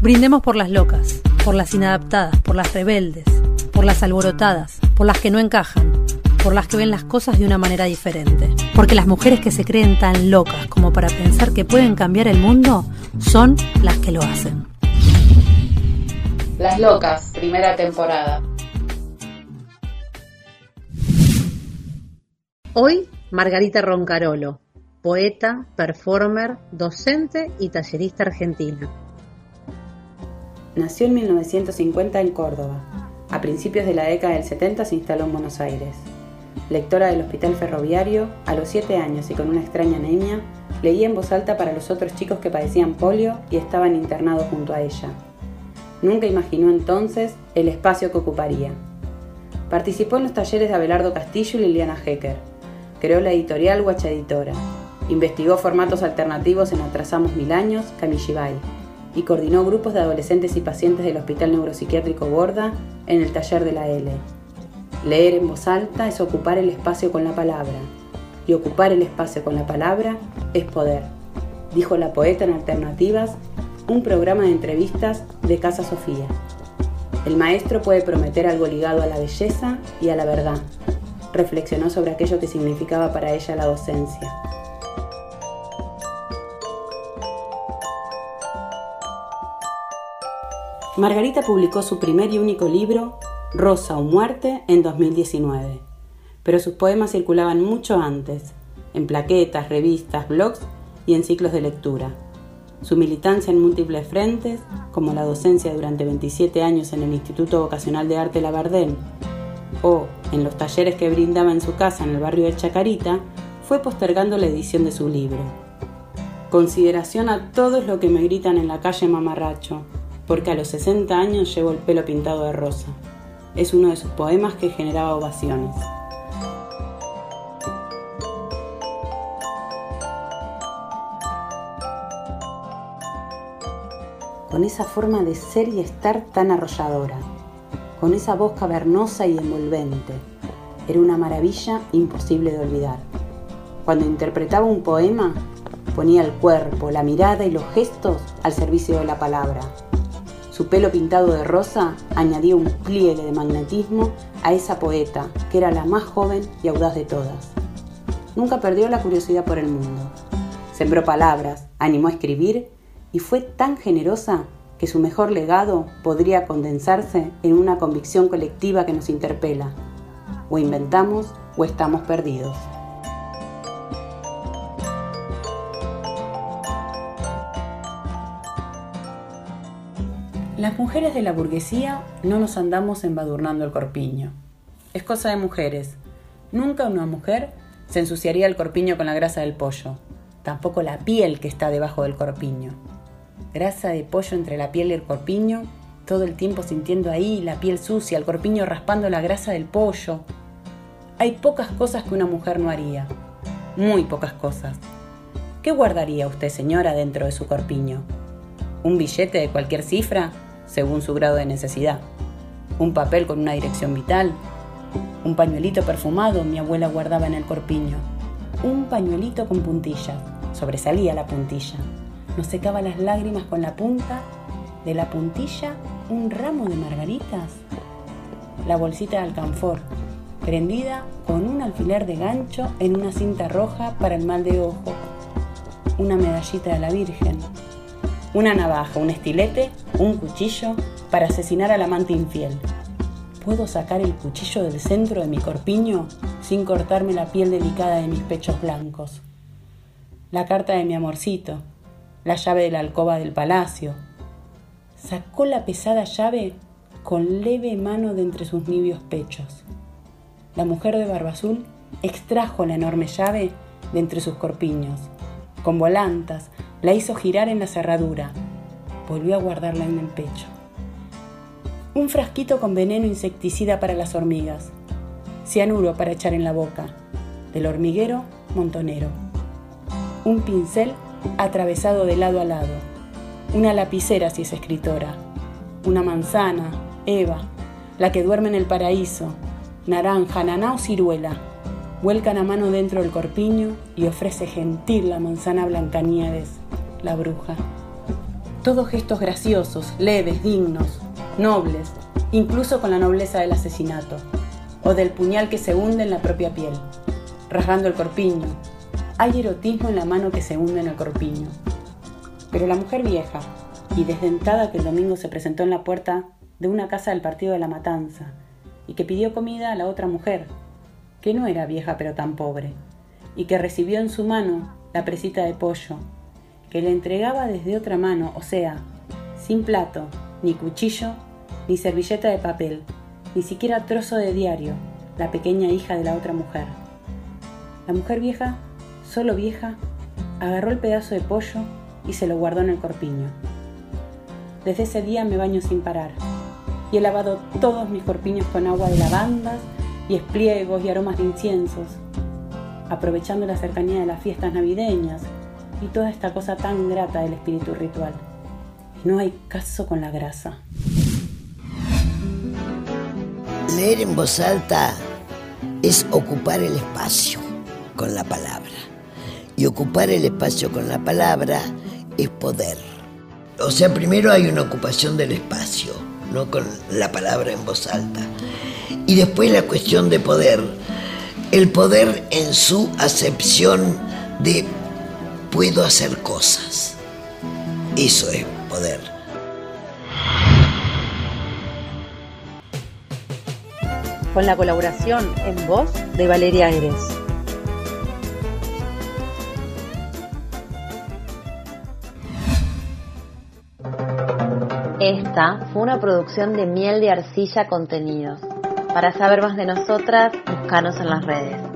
Brindemos por las locas, por las inadaptadas, por las rebeldes, por las alborotadas, por las que no encajan, por las que ven las cosas de una manera diferente. Porque las mujeres que se creen tan locas como para pensar que pueden cambiar el mundo son las que lo hacen. Las locas, primera temporada. Hoy, Margarita Roncarolo, poeta, performer, docente y tallerista argentina. Nació en 1950 en Córdoba. A principios de la década del 70 se instaló en Buenos Aires. Lectora del Hospital Ferroviario, a los 7 años y con una extraña anemia, leía en voz alta para los otros chicos que padecían polio y estaban internados junto a ella. Nunca imaginó entonces el espacio que ocuparía. Participó en los talleres de Abelardo Castillo y Liliana Hecker. Creó la editorial Guacha Editora. Investigó formatos alternativos en Atrasamos Mil Años, Kamishibai y coordinó grupos de adolescentes y pacientes del Hospital Neuropsiquiátrico Borda en el taller de la L. Leer en voz alta es ocupar el espacio con la palabra, y ocupar el espacio con la palabra es poder, dijo la poeta en Alternativas, un programa de entrevistas de Casa Sofía. El maestro puede prometer algo ligado a la belleza y a la verdad. Reflexionó sobre aquello que significaba para ella la docencia. Margarita publicó su primer y único libro, Rosa o Muerte, en 2019, pero sus poemas circulaban mucho antes, en plaquetas, revistas, blogs y en ciclos de lectura. Su militancia en múltiples frentes, como la docencia durante 27 años en el Instituto Vocacional de Arte Labardén o en los talleres que brindaba en su casa en el barrio de Chacarita, fue postergando la edición de su libro. Consideración a todos los que me gritan en la calle mamarracho, porque a los 60 años llevo el pelo pintado de rosa. Es uno de sus poemas que generaba ovaciones. Con esa forma de ser y estar tan arrolladora, con esa voz cavernosa y envolvente, era una maravilla imposible de olvidar. Cuando interpretaba un poema, ponía el cuerpo, la mirada y los gestos al servicio de la palabra, su pelo pintado de rosa añadía un pliegue de magnetismo a esa poeta, que era la más joven y audaz de todas. Nunca perdió la curiosidad por el mundo. Sembró palabras, animó a escribir y fue tan generosa que su mejor legado podría condensarse en una convicción colectiva que nos interpela. O inventamos o estamos perdidos. Las mujeres de la burguesía no nos andamos embadurnando el corpiño. Es cosa de mujeres. Nunca una mujer se ensuciaría el corpiño con la grasa del pollo, tampoco la piel que está debajo del corpiño. Grasa de pollo entre la piel y el corpiño, todo el tiempo sintiendo ahí la piel sucia, el corpiño raspando la grasa del pollo. Hay pocas cosas que una mujer no haría, muy pocas cosas. ¿Qué guardaría usted, señora, dentro de su corpiño? ¿Un billete de cualquier cifra? Según su grado de necesidad. Un papel con una dirección vital. Un pañuelito perfumado mi abuela guardaba en el corpiño. Un pañuelito con puntillas. Sobresalía la puntilla. Nos secaba las lágrimas con la punta. De la puntilla, un ramo de margaritas. La bolsita de alcanfor, prendida con un alfiler de gancho en una cinta roja para el mal de ojo. Una medallita de la Virgen, una navaja, un estilete, un cuchillo para asesinar al amante infiel. ¿Puedo sacar el cuchillo del centro de mi corpiño sin cortarme la piel delicada de mis pechos blancos? La carta de mi amorcito, la llave de la alcoba del palacio. Sacó la pesada llave con leve mano de entre sus nibios pechos. La mujer de barba azul extrajo la enorme llave de entre sus corpiños. Con volantas, la hizo girar en la cerradura. Volvió a guardarla en el pecho. Un frasquito con veneno insecticida para las hormigas. Cianuro para echar en la boca. Del hormiguero, montonero. Un pincel atravesado de lado a lado. Una lapicera si es escritora. Una manzana, Eva, la que duerme en el paraíso. Naranja, naná o ciruela. Vuelcan a mano dentro del corpiño y ofrece gentil la manzana Blancanieves la bruja. Todos gestos graciosos, leves, dignos, nobles, incluso con la nobleza del asesinato, o del puñal que se hunde en la propia piel, rasgando el corpiño. Hay erotismo en la mano que se hunde en el corpiño. Pero la mujer vieja, y desdentada que el domingo se presentó en la puerta de una casa del partido de la Matanza, y que pidió comida a la otra mujer, que no era vieja pero tan pobre, y que recibió en su mano la presita de pollo, que le entregaba desde otra mano, o sea, sin plato, ni cuchillo, ni servilleta de papel, ni siquiera trozo de diario, la pequeña hija de la otra mujer. La mujer vieja, solo vieja, agarró el pedazo de pollo y se lo guardó en el corpiño. Desde ese día me baño sin parar y he lavado todos mis corpiños con agua de lavandas y espliegos y aromas de inciensos, aprovechando la cercanía de las fiestas navideñas y toda esta cosa tan grata del espíritu ritual. Y no hay caso con la grasa. Leer en voz alta es ocupar el espacio con la palabra. Y ocupar el espacio con la palabra es poder. O sea, primero hay una ocupación del espacio, no con la palabra en voz alta. Y después la cuestión de poder. El poder en su acepción de puedo hacer cosas. Eso es poder. Con la colaboración en voz de Valeria Eres. Esta fue una producción de Miel de Arcilla Contenidos. Para saber más de nosotras, búscanos en las redes.